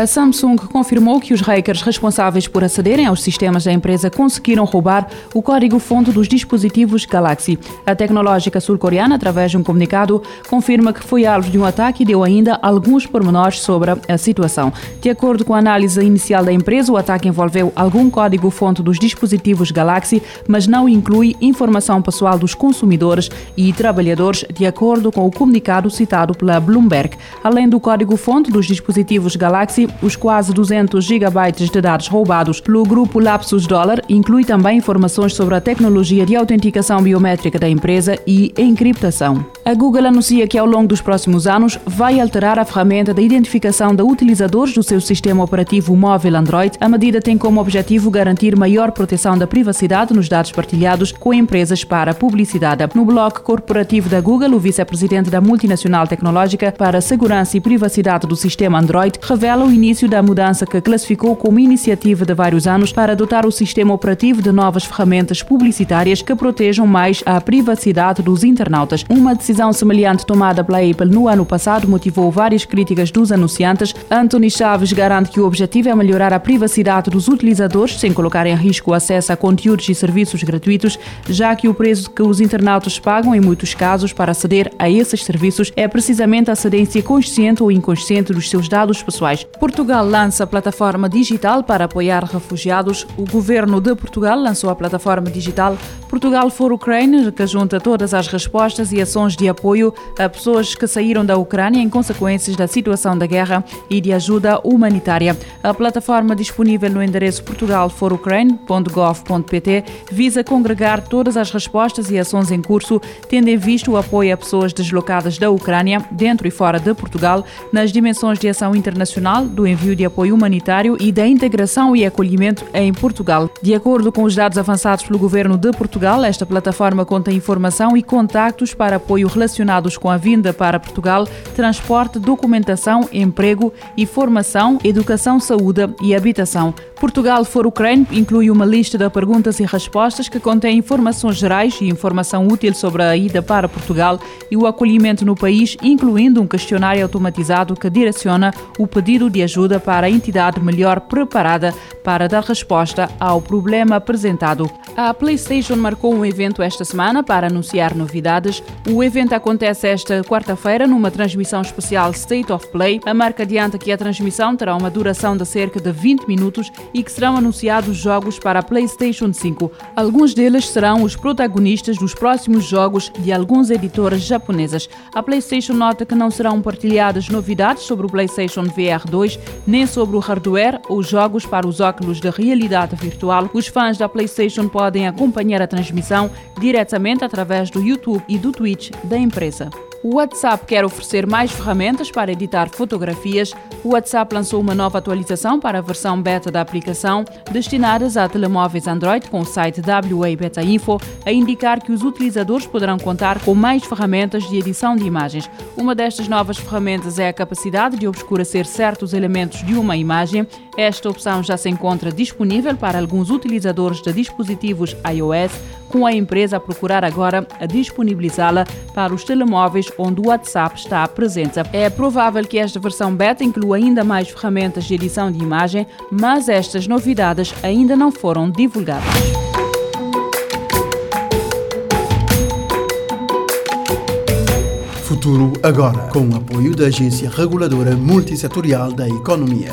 A Samsung confirmou que os hackers responsáveis por acederem aos sistemas da empresa conseguiram roubar o código-fonte dos dispositivos Galaxy. A tecnológica sul-coreana, através de um comunicado, confirma que foi alvo de um ataque e deu ainda alguns pormenores sobre a situação. De acordo com a análise inicial da empresa, o ataque envolveu algum código-fonte dos dispositivos Galaxy, mas não inclui informação pessoal dos consumidores e trabalhadores, de acordo com o comunicado citado pela Bloomberg. Além do código-fonte dos dispositivos Galaxy, os quase 200 gigabytes de dados roubados pelo grupo Lapsus Dollar inclui também informações sobre a tecnologia de autenticação biométrica da empresa e encriptação. A Google anuncia que ao longo dos próximos anos vai alterar a ferramenta de identificação de utilizadores do seu sistema operativo móvel Android. A medida tem como objetivo garantir maior proteção da privacidade nos dados partilhados com empresas para publicidade. No blog corporativo da Google, o vice-presidente da multinacional tecnológica para a segurança e privacidade do sistema Android revela o início da mudança que classificou como iniciativa de vários anos para adotar o sistema operativo de novas ferramentas publicitárias que protejam mais a privacidade dos internautas. Uma decisão semelhante tomada pela Apple no ano passado motivou várias críticas dos anunciantes. Anthony Chaves garante que o objetivo é melhorar a privacidade dos utilizadores sem colocar em risco o acesso a conteúdos e serviços gratuitos, já que o preço que os internautas pagam em muitos casos para aceder a esses serviços é precisamente a cedência consciente ou inconsciente dos seus dados pessoais. Portugal lança plataforma digital para apoiar refugiados. O governo de Portugal lançou a plataforma digital Portugal for Ukraine, que junta todas as respostas e ações de apoio a pessoas que saíram da Ucrânia em consequências da situação da guerra e de ajuda humanitária. A plataforma disponível no endereço portugalforukraine.gov.pt visa congregar todas as respostas e ações em curso, tendo em vista o apoio a pessoas deslocadas da Ucrânia, dentro e fora de Portugal, nas dimensões de ação internacional, do envio de apoio humanitário e da integração e acolhimento em Portugal. De acordo com os dados avançados pelo governo de Portugal, esta plataforma conta informação e contactos para apoio relacionados com a vinda para Portugal, transporte, documentação, emprego e formação, educação, saúde e habitação. Portugal for Ucrânia inclui uma lista de perguntas e respostas que contém informações gerais e informação útil sobre a ida para Portugal e o acolhimento no país, incluindo um questionário automatizado que direciona o pedido de ajuda para a entidade melhor preparada para dar resposta ao problema apresentado. A PlayStation marcou um evento esta semana para anunciar novidades. O evento acontece esta quarta-feira numa transmissão especial State of Play. A marca adianta que a transmissão terá uma duração de cerca de 20 minutos e que serão anunciados jogos para a PlayStation 5. Alguns deles serão os protagonistas dos próximos jogos de alguns editores japonesas. A PlayStation nota que não serão partilhadas novidades sobre o PlayStation VR 2, nem sobre o hardware ou jogos para os óculos de realidade virtual. Os fãs da PlayStation podem acompanhar a transmissão diretamente através do YouTube e do Twitch da empresa. O WhatsApp quer oferecer mais ferramentas para editar fotografias. O WhatsApp lançou uma nova atualização para a versão beta da aplicação, destinadas a telemóveis Android, com o site WA Beta Info, a indicar que os utilizadores poderão contar com mais ferramentas de edição de imagens. Uma destas novas ferramentas é a capacidade de obscurecer certos elementos de uma imagem. Esta opção já se encontra disponível para alguns utilizadores de dispositivos iOS, com a empresa a procurar agora a disponibilizá-la para os telemóveis onde o WhatsApp está presente. É provável que esta versão beta inclua ainda mais ferramentas de edição de imagem, mas estas novidades ainda não foram divulgadas. Futuro agora, com o apoio da Agência Reguladora Multissetorial da Economia.